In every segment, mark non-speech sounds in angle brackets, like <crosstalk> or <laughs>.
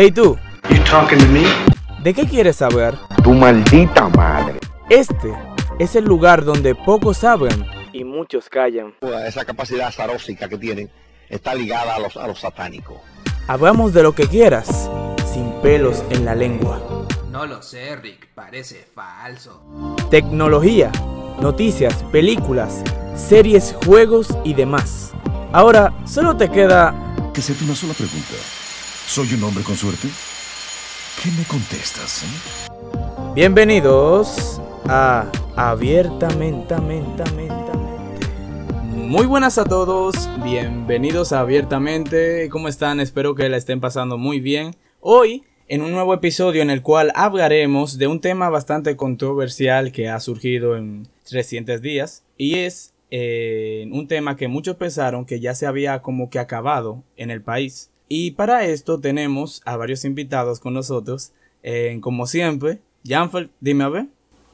Hey tú, You talking to me? ¿de qué quieres saber? Tu maldita madre. Este es el lugar donde pocos saben y muchos callan. Esa capacidad zarósica que tienen está ligada a los, a los satánicos. Hablamos de lo que quieras, sin pelos en la lengua. No lo sé, Rick, parece falso. Tecnología, noticias, películas, series, juegos y demás. Ahora solo te queda que hacerte una sola pregunta. ¿Soy un hombre con suerte? ¿Qué me contestas? eh? bienvenidos a Abiertamente. Muy buenas a todos, bienvenidos a Abiertamente. ¿Cómo están? Espero que la estén pasando muy bien. Hoy en un nuevo episodio en el cual hablaremos de un tema bastante controversial que ha surgido en recientes días y es eh, un tema que muchos pensaron que ya se había como que acabado en el país. Y para esto tenemos a varios invitados con nosotros, eh, como siempre. Janfer, dime a ver.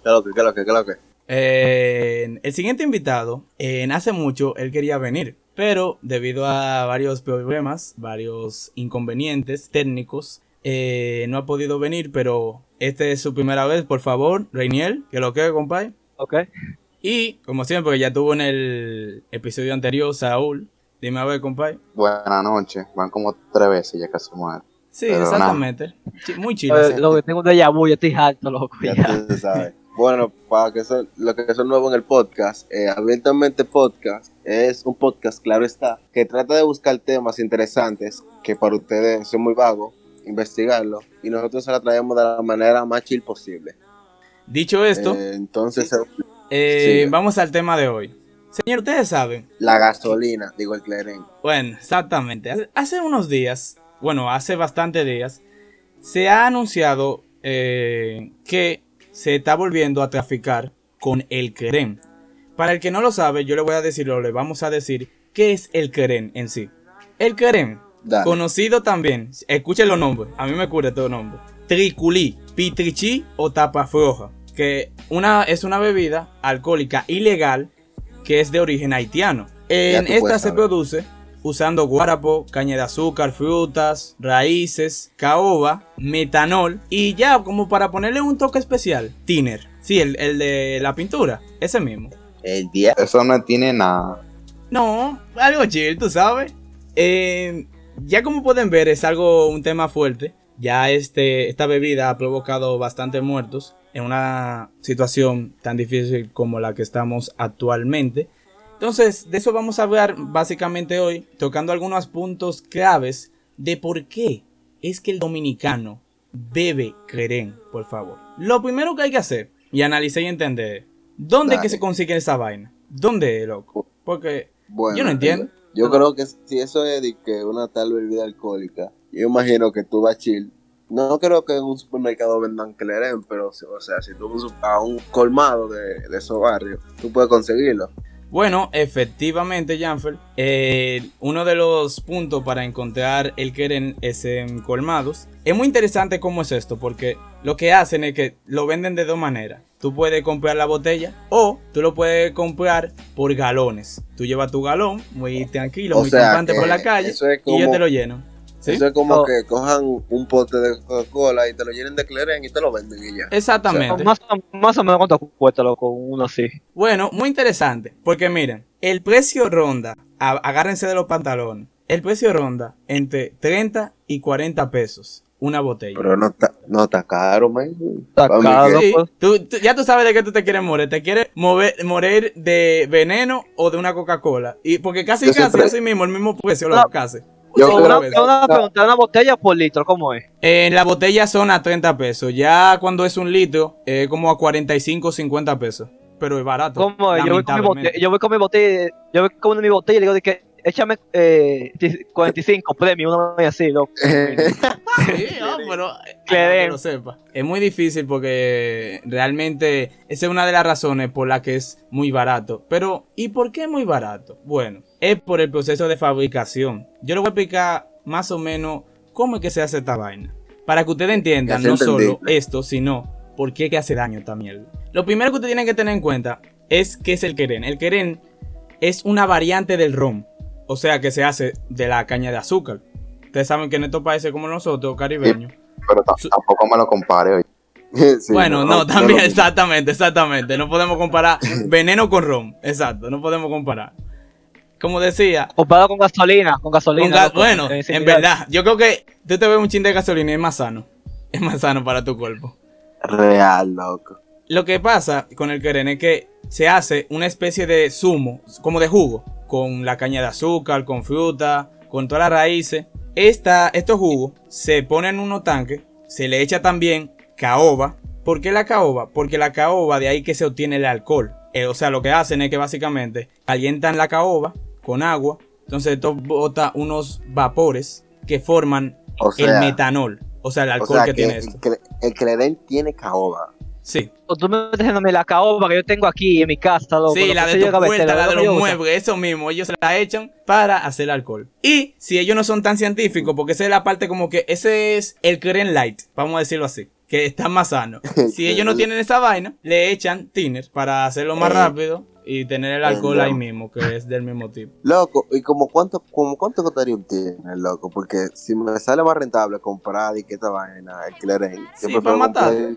¿Qué lo que, lo que, lo que? Eh, el siguiente invitado, eh, hace mucho él quería venir, pero debido a varios problemas, varios inconvenientes técnicos, eh, no ha podido venir, pero esta es su primera vez, por favor, Reiniel, que lo que, compadre. Ok. Y, como siempre, que ya tuvo en el episodio anterior, Saúl, dime a ver, compadre. Buenas noches. Van como tres veces ya que se muere. Sí, Pero exactamente. Muy chido. Eh, lo que tengo un déjà vu, yo estoy harto, loco. Ya ya. tú sabes. Bueno, para que son, lo que son nuevos en el podcast, eh, Abiertamente Podcast es un podcast, claro está, que trata de buscar temas interesantes que para ustedes son muy vagos, investigarlo, y nosotros se la traemos de la manera más chill posible. Dicho esto, Eh, entonces, eh, vamos al tema de hoy. Señor, ustedes saben, la gasolina, digo el cleren. Bueno, exactamente. Hace- unos días, bueno, hace bastante días, se ha anunciado eh, que se está volviendo a traficar con el querén. Para el que no lo sabe, yo le voy a decir o le vamos a decir qué es el querén en sí. El querén, Dale. conocido también, escuchen los nombres, a mí me cura todo nombre. Triculí, pitrichí o tapa floja, que una, es una bebida alcohólica ilegal que es de origen haitiano. En esta se produce usando guarapo, caña de azúcar, frutas, raíces, caoba, metanol y ya como para ponerle un toque especial, thinner. Sí, el, el de la pintura, ese mismo. El día. Eso no tiene nada. No, algo chill, tú sabes. Eh, ya como pueden ver, es algo, un tema fuerte. Ya este, esta bebida ha provocado bastantes muertos en una situación tan difícil como la que estamos actualmente. Entonces, de eso vamos a hablar básicamente hoy, tocando algunos puntos claves de por qué es que el dominicano bebe creen, por favor. Lo primero que hay que hacer y analizar y entender, ¿dónde es que se consigue esa vaina? ¿Dónde, loco? Porque Bueno, Yo no entiendo. Yo creo que si eso es de que una tal bebida alcohólica, yo imagino que tú vas chill. No creo que en un supermercado vendan cleren, pero o sea, si tú vas a un colmado de, de esos barrios, tú puedes conseguirlo. Bueno, efectivamente, Janfer, eh, uno de los puntos para encontrar el queren es en colmados. Es muy interesante cómo es esto, porque lo que hacen es que lo venden de dos maneras. Tú puedes comprar la botella o tú lo puedes comprar por galones. Tú llevas tu galón muy tranquilo, O muy campante por la calle y yo te lo lleno. ¿Sí? Eso es como Oh. que cojan un pote de Coca-Cola y te lo llenen de cleren y te lo venden y ya. Exactamente. Más, más o menos cuánto cuesta, loco, uno así. Bueno, muy interesante, porque miren, el precio ronda, a- agárrense de los pantalones, el precio ronda entre 30 y 40 pesos una botella. Pero no está, no está caro, man. Está caro, que- Sí, pues. tú- tú- ya tú sabes de qué tú te quieres morir. Te quieres mover- morir de veneno o de una Coca-Cola. Y porque casi Yo casi siempre- así mismo, el mismo precio, lo No. casi. Yo una, que- una pregunta, ¿una botella por litro? ¿Cómo es? En la botella son a 30 pesos. Ya cuando es un litro, es como a 45 o 50 pesos. Pero es barato. ¿Cómo es? Yo voy, con mi botella, yo voy con mi botella, yo voy con mi botella y le digo de que échame eh, 45 premios, una vez así, loco. <laughs> Sí, no, pero eh, Cleren. que lo sepa. Es muy difícil porque realmente esa es una de las razones por la que es muy barato. Pero, ¿y por qué es muy barato? Bueno, es por el proceso de fabricación. Yo le voy a explicar más o menos cómo es que se hace esta vaina. Para que ustedes entiendan no solo esto, sino por qué que hace daño esta mierda. Lo primero que ustedes tienen que tener en cuenta es qué es el queren. El queren es una variante del ron. O sea que se hace de la caña de azúcar. ustedes saben que en estos países como nosotros, caribeños, Pero tampoco me lo compare. <laughs> Sí, <laughs> bueno, no, también, exactamente, exactamente. No podemos comparar <laughs> veneno con ron. Exacto, no podemos comparar. Como decía, Comparado con gasolina, con gasolina. con ga- loco, bueno, eh, en verdad, yo creo que tú te ves un chin de gasolina y es más sano. Es más sano para tu cuerpo. Real, loco. Lo que pasa con el queren es que se hace una especie de zumo, como de jugo, con la caña de azúcar, con fruta, con todas las raíces. Esta, estos jugos se ponen en unos tanques, se le echa también caoba. ¿Por qué la caoba? Porque la caoba de ahí que se obtiene el alcohol. Eh, o sea, lo que hacen es que básicamente calientan la caoba con agua. Entonces esto bota unos vapores que forman O el metanol. O sea, el o alcohol sea que, que, tiene esto. el, tiene caoba. Sí. O tú me estás diciéndome la caoba que yo tengo aquí en mi casa, loco. Sí, la de tu puerta, la de los muebles, eso mismo, ellos se la echan para hacer alcohol. Y si ellos no son tan científicos, porque esa es la parte como que ese es el Keren Light, vamos a decirlo así, que está más sano. <laughs> Si ellos no tienen esa vaina, le echan thinner para hacerlo más Eh, rápido y tener el alcohol ahí mismo, que es del mismo tipo. Loco, ¿y como cuánto, como cuánto costaría un tiner, loco? Porque si me sale más rentable comprar y que esta vaina, el Creden. Sí, para matar. ¿Eh?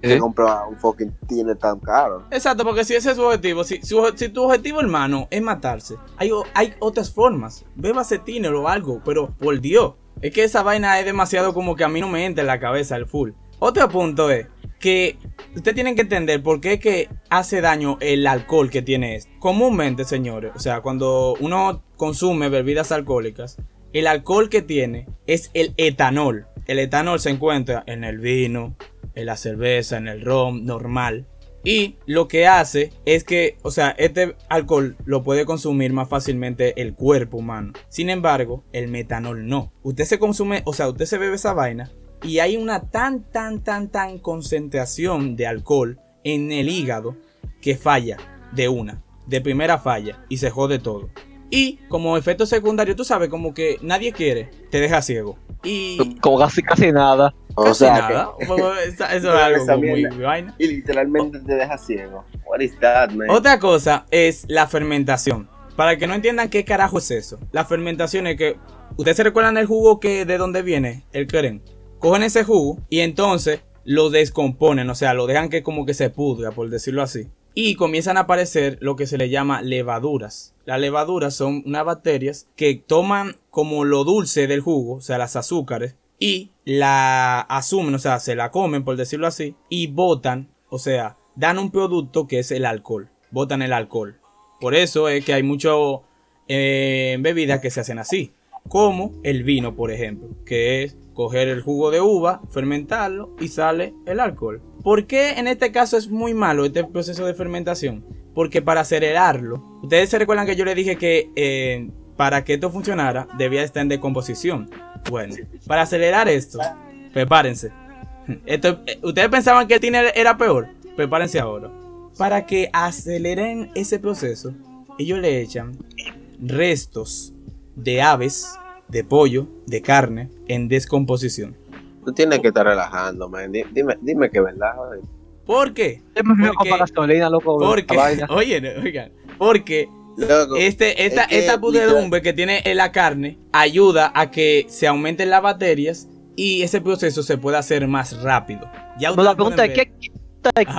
que comprar un fucking tiner tan caro. Exacto, porque si ese es su objetivo, si, si, si tu objetivo, hermano, es matarse, hay, hay otras formas. Bébase tiner o algo, pero por Dios, es que esa vaina es demasiado como que a mí no me entra en la cabeza el full. Otro punto es que ustedes tienen que entender por qué es que hace daño el alcohol que tiene esto. Comúnmente, señores, o sea, cuando uno consume bebidas alcohólicas, el alcohol que tiene es el etanol. El etanol se encuentra en el vino, en la cerveza, en el ron normal. Y lo que hace es que, o sea, este alcohol lo puede consumir más fácilmente el cuerpo humano. Sin embargo, el metanol no. Usted se consume, o sea, usted se bebe esa vaina y hay una tan, tan, tan, tan concentración de alcohol en el hígado que falla de una, de primera falla y se jode todo. Y como efecto secundario, tú sabes, como que nadie quiere, te deja ciego. Y Como casi, casi nada. O casi sea, nada. Eso <laughs> eso es <laughs> algo como muy vaina. y literalmente te deja ciego. What is that, man? Otra cosa es la fermentación. Para que no entiendan qué carajo es eso. La fermentación es que. ¿Ustedes se recuerdan del jugo que de dónde viene el queren? Cogen ese jugo y entonces lo descomponen. O sea, lo dejan que como que se pudra, por decirlo así. Y comienzan a aparecer lo que se le llama levaduras. Las levaduras son unas bacterias que toman como lo dulce del jugo, o sea, las azúcares, y la asumen, o sea, se la comen, por decirlo así, y botan, o sea, dan un producto que es el alcohol. Botan el alcohol. Por eso es que hay mucho eh, bebidas que se hacen así. Como el vino, por ejemplo, que es coger el jugo de uva, fermentarlo y sale el alcohol. ¿Por qué en este caso es muy malo este proceso de fermentación? Porque para acelerarlo, ustedes se recuerdan que yo les dije que eh, para que esto funcionara debía estar en decomposición. Bueno, para acelerar esto, prepárense. <laughs> Esto, eh, ustedes pensaban que el tiner era peor, prepárense ahora. Para que aceleren ese proceso, ellos le echan restos de aves, de pollo, de carne en descomposición. Tú tienes que estar relajando, man. Di- Dime, dime que es verdad. joder. ¿Por qué? Porque- comprar gasolina, loco. Porque, <laughs> oye, oigan, porque Loco, este, esta, es que, esta pudredumbre que tiene en la carne ayuda a que se aumenten las bacterias y ese proceso se pueda hacer más rápido. Ya No, la pregunta es, ¿qué.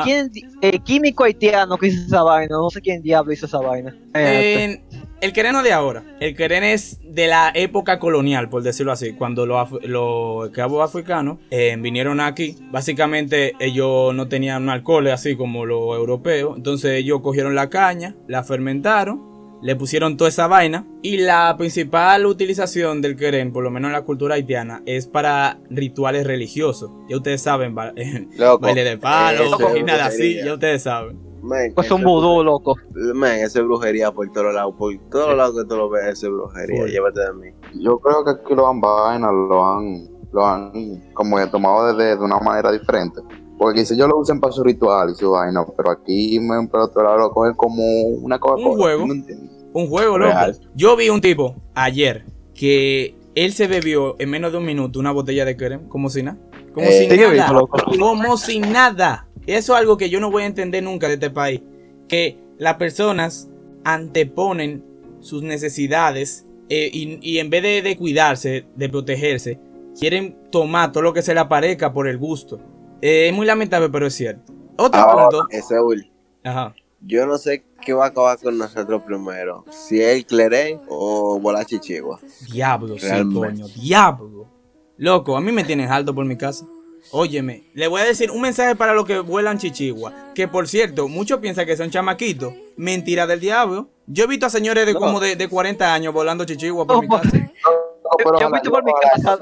¿quién, el químico haitiano que hizo esa vaina? No sé quién diablo hizo esa vaina. Eh, El quereno de ahora, el quereno es de la época colonial, por decirlo así, cuando los, los esclavos africanos eh, vinieron aquí, básicamente ellos no tenían alcohol así como los europeos, entonces ellos cogieron la caña, la fermentaron, le pusieron toda esa vaina. Y la principal utilización del querén, por lo menos en la cultura haitiana, es para rituales religiosos. Ya ustedes saben, ba- <laughs> loco, baile de palo y nada así, ya ustedes saben. Man, pues un es vudú, loco. Man, eso es brujería por todos lados. Por todos lados que tú lo ves, eso es brujería. Llévate de mí. Yo creo que aquí lo han vaina, lo han, lo han como que tomado de, de una manera diferente. Porque si ellos lo usan para su ritual y su vaina, pero aquí me, por otro lado lo cogen como una cosa. Un juego. No. Un juego, loco. Real. Yo vi un tipo ayer que él se bebió en menos de un minuto una botella de crema, como si nada. Como Eh, si nada. loco. Como si nada. Eso es algo que yo no voy a entender nunca de este país. Que las personas anteponen sus necesidades eh, y, y en vez de, de cuidarse, de protegerse, quieren tomar todo lo que se le aparezca por el gusto. Eh, es muy lamentable, pero es cierto. Otro Ahora, punto. ese Will, Ajá. yo no sé qué va a acabar con nosotros primero. Si es el Cleré o Bola Chichigua. Diablo, sí, coño. Diablo. Loco, a mí me tienen alto por mi casa. Óyeme, le voy a decir un mensaje para los que vuelan chichigua. Que por cierto, muchos piensan que son chamaquitos. Mentira del diablo. Yo he visto a señores de No. como de, de 40 años volando chichigua por No, mi casa. pero yo he ojalá visto por mi casa.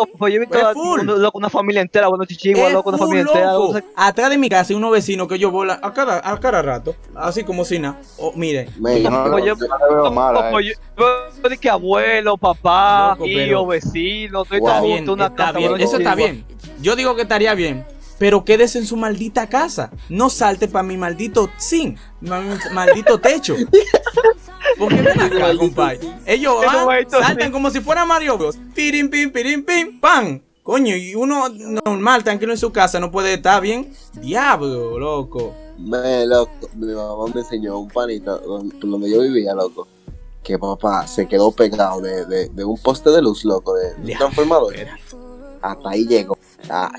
No, pues yo he visto a- full. un- loco, una familia entera, bueno, chichigua, Es loco, una familia entera. loco. loco, Atrás de mi casa hay unos vecinos que ellos volan a cada, a cada rato. Así como si nada. Oh, mire, Me, yo no, yo- yo veo Loco, yo- yo que abuelo, papá, Loco, tío, pero- vecino, todo Wow. bien, una está casa, bien. bueno, Eso está bien. Yo digo que estaría bien. Pero quédese en su maldita casa. No salte para mi maldito zinc. Mi maldito techo. <laughs> Porque ven acá, compadre. Ellos van, saltan como si fuera Mario Bros. Pirim, pim, pirim, pim, pam. Coño, y uno normal, tranquilo en su casa, no puede estar bien. Diablo, loco. Me, loco, mi mamá me enseñó un panito donde, yo vivía, loco. Que papá se quedó pegado de, de, de un poste de luz, loco, de, de un transformador. Hasta ahí llegó. Ah,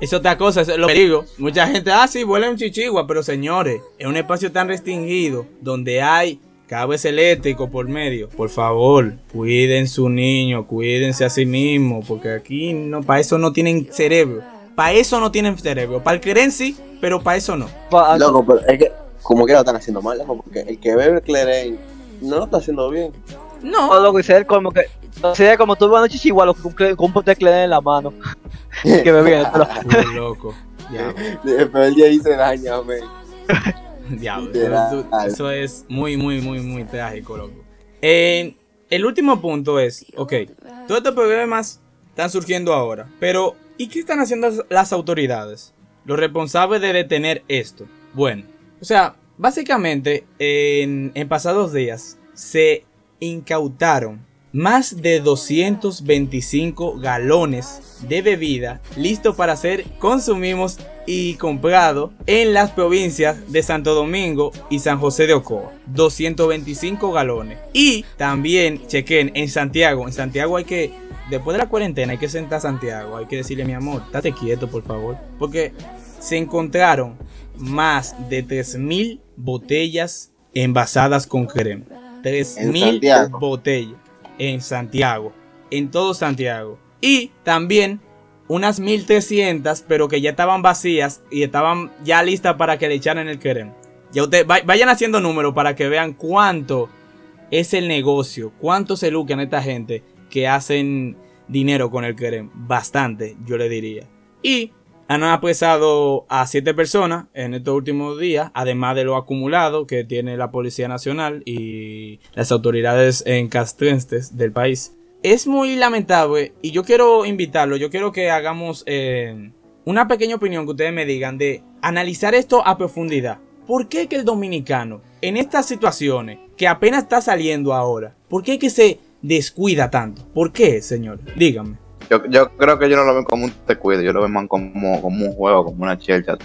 Es otra cosa, es lo que digo. Mucha gente, ah, sí, vuela en chichigua, pero señores, es un espacio tan restringido donde hay cables eléctricos por medio. Por favor, cuiden su niño, cuídense a sí mismos, porque aquí no, para eso no tienen cerebro. Para eso no tienen cerebro. Para el querer sí, pero para eso no. Loco, pero es que, como que lo están haciendo mal, loco, porque el que bebe Cleren no lo está haciendo bien. No, No, loco, y sería como que. no, Sería como tú vas a chichigua, loco, con, un pote de Cleren en la mano. <laughs> que bebiendo. Oh, <laughs> loco. Diablo, Pero el día ahí se daña, men. <laughs> <laughs> diablo. Eso, eso es muy, muy, muy, muy trágico, loco. Eh, el último punto es, ok, todos estos problemas están surgiendo ahora, pero ¿y qué están haciendo las- autoridades? Los responsables de detener esto. Bueno, o sea, básicamente en, en pasados días se incautaron más de 225 galones de bebida listo para ser consumidos y comprado en las provincias de Santo Domingo y San José de Ocoa. 225 galones. Y también chequen en Santiago. En Santiago hay que, después de la cuarentena, hay que sentar a Santiago. Hay que decirle, mi amor, estate quieto, por favor. Porque se encontraron más de 3.000 botellas envasadas con crema. 3.000 Santiago. botellas en Santiago. En todo Santiago. Y también unas 1300, pero que ya estaban vacías y estaban ya listas para que le echaran el querem. Ya ustedes va- vayan haciendo números para que vean cuánto es el negocio, cuánto se lucran esta gente que hacen dinero con el querem. Bastante, yo le diría. Y han apresado a siete personas en estos últimos días, además de lo acumulado que tiene la Policía Nacional y las autoridades encastrenses del país. Es muy lamentable y yo quiero invitarlo, yo quiero que hagamos eh, una pequeña opinión que ustedes me digan de analizar esto a profundidad. ¿Por qué que el dominicano en estas situaciones que apenas está saliendo ahora, por qué que se descuida tanto? ¿Por qué, señor? Díganme. Yo, yo creo que yo no lo veo como un te cuido, yo lo veo más como, como un juego, como una chelcha.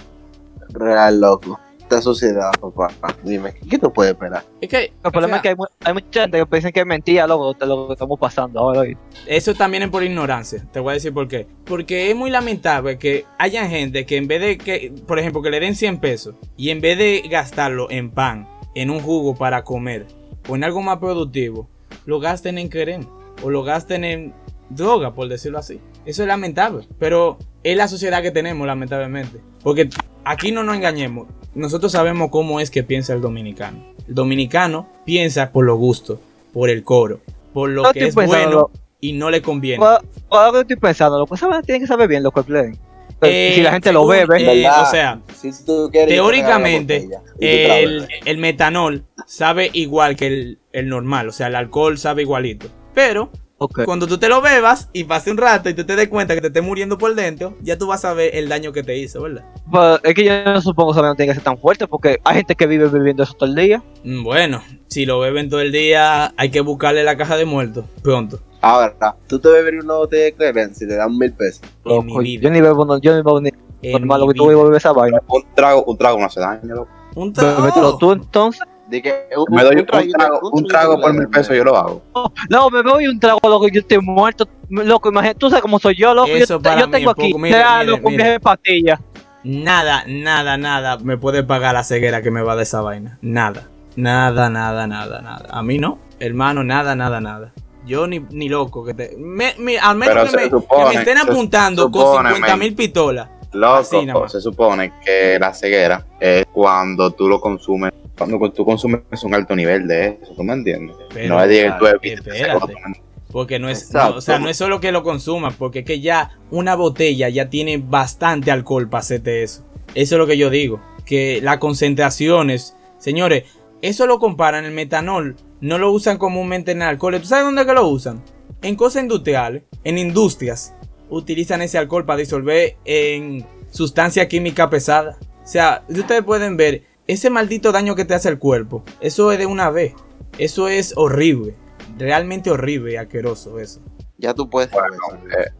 Real, loco. Esta sociedad, papá. Dime, ¿qué tú puedes esperar? Es que El problema o sea, es que hay, mu- hay mucha gente que piensa que es mentira, loco, lo que estamos pasando ahora. hoy. Eso también es por ignorancia. Te voy a decir por qué. Porque es muy lamentable que haya gente que en vez de que, por ejemplo, que le den 100 pesos y en vez de gastarlo en pan, en un jugo para comer o en algo más productivo, lo gasten en querer o lo gasten en droga, por decirlo así. Eso es lamentable. Pero es la sociedad que tenemos, lamentablemente. Porque aquí no nos engañemos. Nosotros sabemos cómo es que piensa el dominicano. El dominicano piensa por lo gusto, por el coro, por lo No que es pensando- bueno y no le conviene. Ahora que estoy pensando, esa vaina tienen que saber bien lo que Cleren. Eh, si la gente lo bebe, eh, ¿Verdad? o sea, Si tú quieres, yo te teóricamente, botella el, metanol sabe igual que el, el normal, o sea, el alcohol sabe igualito. Pero cuando tú te lo bebas y pase un rato y tú te des cuenta que te estés muriendo por dentro, ya tú vas a ver el daño que te hizo, ¿verdad? Pues, es que yo no supongo que esa vaina no tiene que ser tan fuerte porque hay gente que vive bebiendo eso todo el día. Mm, Bueno, si lo beben todo el día, hay que buscarle la caja de muertos pronto. Ahora, tú te beberías una botella de Cleren si te dan mil pesos. En mi Loco, vida. yo ni bebo, no, yo ni bebo ni normal, lo que tú bebes esa vaina. Un trago, un trago no hace daño, loco. Un trago. Bébetelo tú entonces. Di que un, Me doy un, trago, un trago por de mil pesos, yo lo hago. <laughs> No, me voy un trago, loco, yo estoy muerto. Loco, imagínate, tú sabes cómo soy yo, loco. Eso yo, para yo mí tengo aquí. Mire, sea, mire, loco, un mire. viaje de pastillas. Nada, nada, nada me puede pagar la ceguera que me va de esa vaina. Nada. Nada, nada, nada, nada. A mí no, hermano, nada, nada, nada. Yo ni, ni loco que te. me- me- al menos Pero que se me, que me estén se apuntando con supone, 50 men. mil pistolas. Loco, se supone que la ceguera es cuando tú lo consumes, cuando tú consumes un alto nivel de eso, ¿tú me entiendes? Pero, no es de que tú espérate. Porque no es, no, o sea, no es solo que lo consumas, porque es que ya una botella ya tiene bastante alcohol para hacerte eso. Eso es lo que yo digo. Que las concentraciones, señores, eso lo comparan, el metanol, no lo usan comúnmente en alcohol. ¿Tú sabes dónde que lo usan? En cosas industriales, en industrias, utilizan ese alcohol para disolver en sustancia química pesada. O sea, ustedes pueden ver ese maldito daño que te hace el cuerpo. Eso es de una vez. Eso es horrible. Realmente horrible y asqueroso eso. Ya tú puedes saber Bueno, eso. eh,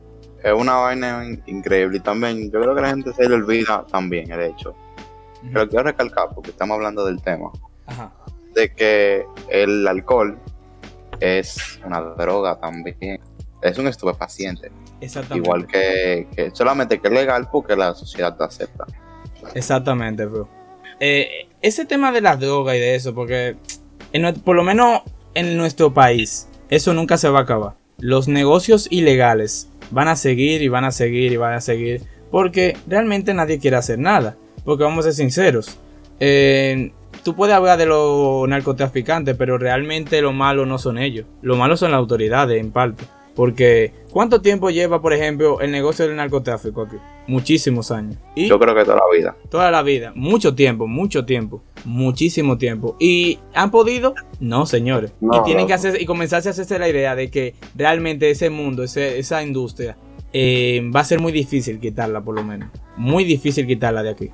es una vaina in- increíble y también yo creo que la gente se le olvida también el hecho. Pero quiero recalcar porque estamos hablando del tema Ajá. de que el alcohol es una droga también. Es un estupefaciente, Exactamente. igual que, que solamente que es legal porque la sociedad te acepta. Exactamente, bro. Eh, ese tema de las drogas y de eso, porque en por lo menos en nuestro país, eso nunca se va a acabar. Los negocios ilegales van a seguir y van a seguir y van a seguir, porque realmente nadie quiere hacer nada. Porque vamos a ser sinceros. eh, tú puedes hablar de los narcotraficantes, pero realmente lo malo no son ellos. Lo malo son las autoridades, en parte. Porque, ¿cuánto tiempo lleva, por ejemplo, el negocio del narcotráfico aquí? Muchísimos años. Y Yo creo que toda la vida. toda la vida, mucho tiempo, mucho tiempo, muchísimo tiempo. ¿Y han podido? No, señores. No, y tienen que hacer y comenzarse a hacerse la idea de que realmente ese mundo, ese- esa industria, eh, va a ser muy difícil quitarla, por lo menos. Muy difícil quitarla de aquí.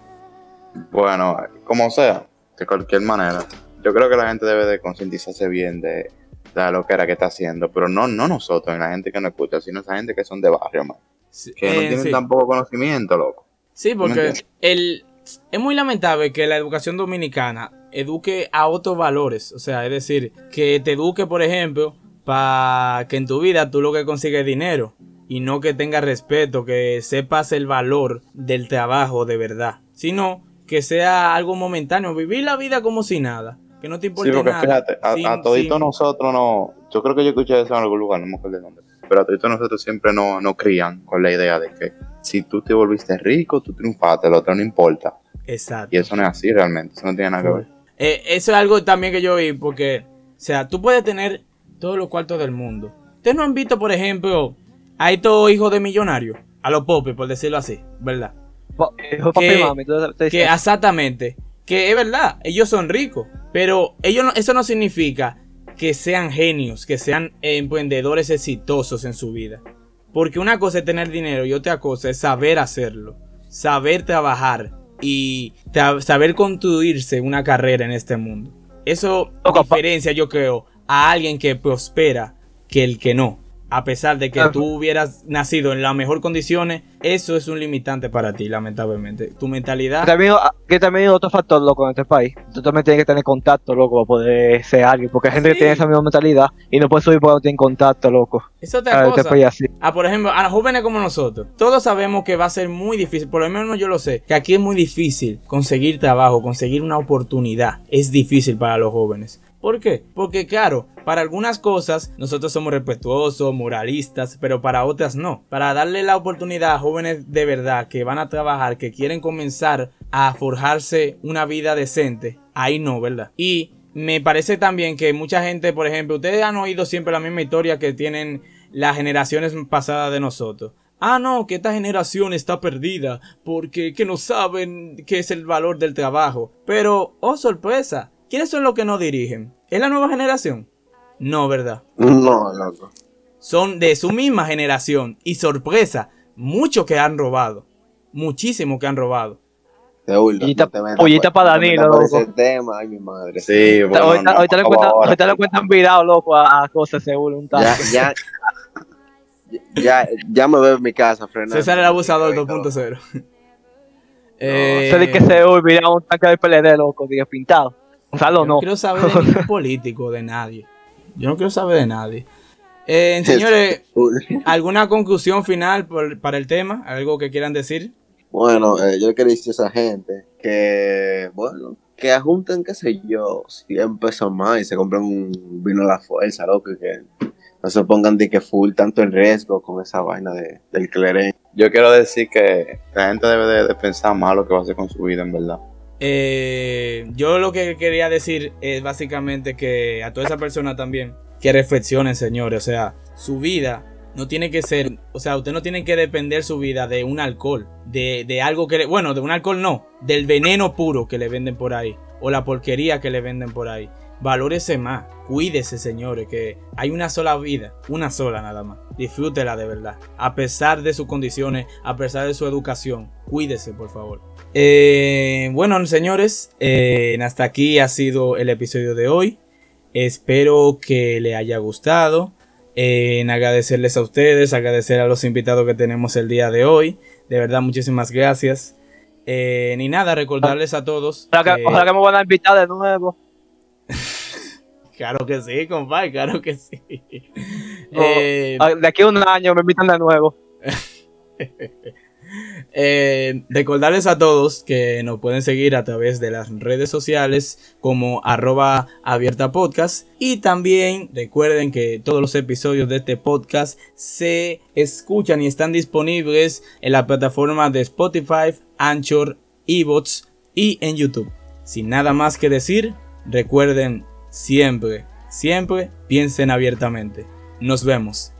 Bueno, como sea, de cualquier manera, yo creo que la gente debe de concientizarse bien de la loquera que está haciendo, pero no, no nosotros, la gente que nos escucha, sino esa gente que son de barrio, man, Sí, que no eh, tienen sí. tampoco conocimiento, loco. Sí, ¿Me porque el, es muy lamentable que la educación dominicana eduque a otros valores. O sea, es decir, que te eduque, por ejemplo, para que en tu vida tú lo que consigues es dinero y no que tengas respeto, que sepas el valor del trabajo de verdad, sino que sea algo momentáneo, vivir la vida como si nada, que no te importe Sí, porque nada. fíjate, a, Sin- a todito sin- nosotros no, yo creo que yo escuché eso en algún lugar, no me acuerdo de dónde, pero a todito nosotros siempre nos no crían con la idea de que si tú te volviste rico, tú triunfaste, el otro no importa. Exacto. Y eso no es así realmente, eso no tiene nada que ver. Eh, eso es algo también que yo vi, porque, o sea, tú puedes tener todos los cuartos del mundo. Ustedes no han visto, por ejemplo, a estos hijos de millonarios, a los popes, por decirlo así, ¿verdad? Pa- hijo, papi, Que- mami, tú te Que exactamente, que es verdad, ellos son ricos, pero ellos no- eso no significa que sean genios, que sean emprendedores exitosos en su vida. Porque una cosa es tener dinero y otra cosa es saber hacerlo, saber trabajar y tra- saber construirse una carrera en este mundo. Eso diferencia, yo creo, a alguien que prospera que el que no. A pesar de que Ajá. tú hubieras nacido en las mejores condiciones, eso es un limitante para ti, lamentablemente. Tu mentalidad. Que también, que también hay otro factor, loco, en este país. Tú también tienes que tener contacto, loco, para poder ser alguien. Porque hay gente Sí. que tiene esa misma mentalidad y no puede subir porque no tiene contacto, loco. Es otra este cosa. país así. Ah, por ejemplo, a los jóvenes como nosotros, todos sabemos que va a ser muy difícil, por lo menos yo lo sé, que aquí es muy difícil conseguir trabajo, conseguir una oportunidad. Es difícil para los jóvenes. ¿Por qué? Porque claro, para algunas cosas nosotros somos respetuosos, moralistas, pero para otras no. Para darle la oportunidad a jóvenes de verdad que van a trabajar, que quieren comenzar a forjarse una vida decente, ahí no, ¿verdad? Y me parece también que mucha gente, por ejemplo, ustedes han oído siempre la misma historia que tienen las generaciones pasadas de nosotros. Ah, no, que esta generación está perdida porque que no saben qué es el valor del trabajo. Pero, oh sorpresa, ¿quiénes son los que nos dirigen? ¿Es la nueva generación? No, ¿verdad? No, loco. Son de su misma generación y sorpresa, muchos que han robado. Muchísimos que han robado. Seúl, no Pollita- metas para no Danilo, loco. ese tema, ay, mi madre. Sí, bueno, ahorita, no, ahorita le cuentan, favor. ahorita le cuentan virado, loco, a, a cosas seguro, un Ya, tanto. ya, <laughs> ya, ya me veo en mi casa, Fernando. César el abusador Y todo. 2.0. Eso de que se olvidaba un tanque del PLD, loco, dije pintado. Gonzalo Yo no no. quiero saber de <laughs> ningún político, de nadie. Yo no quiero saber de nadie. Eh, señores, ¿alguna conclusión final por- para el tema? ¿Algo que quieran decir? Bueno, eh, yo le quería decir a esa gente que, bueno, que ajunten, qué sé yo, 100 pesos más y se compren un vino a la fuerza, loco, que no se pongan de que full tanto en riesgo con esa vaina de, del cleren. Yo quiero decir que la gente debe de, de pensar más lo que va a hacer con su vida, en verdad. Eh, yo lo que quería decir es básicamente que a toda esa persona también que reflexionen, señores. O sea, su vida no tiene que ser, o sea, usted no tiene que depender su vida de un alcohol, de, de algo que, le, bueno, de un alcohol no, del veneno puro que le venden por ahí o la porquería que le venden por ahí. Valórese más, cuídese, señores, que hay una sola vida, una sola nada más. Disfrútela de verdad, a pesar de sus condiciones, a pesar de su educación. Cuídese, por favor. Eh, bueno, señores, eh, hasta aquí ha sido el episodio de hoy. Espero que le haya gustado. Eh, en agradecerles a ustedes, agradecer a los invitados que tenemos el día de hoy. De verdad, muchísimas gracias. Eh, ni nada, recordarles a todos. Ojalá que, ojalá que me van a invitar de nuevo. <laughs> Claro que sí, compadre, claro que sí. Eh, De aquí a un año me invitan de nuevo. <laughs> Eh, recordarles a todos que nos pueden seguir a través de las redes sociales como arroba y también recuerden que todos los episodios de este podcast se escuchan y están disponibles en la plataforma de Spotify, Anchor, Evox y en YouTube. Sin nada más que decir, recuerden siempre, siempre piensen abiertamente. Nos vemos.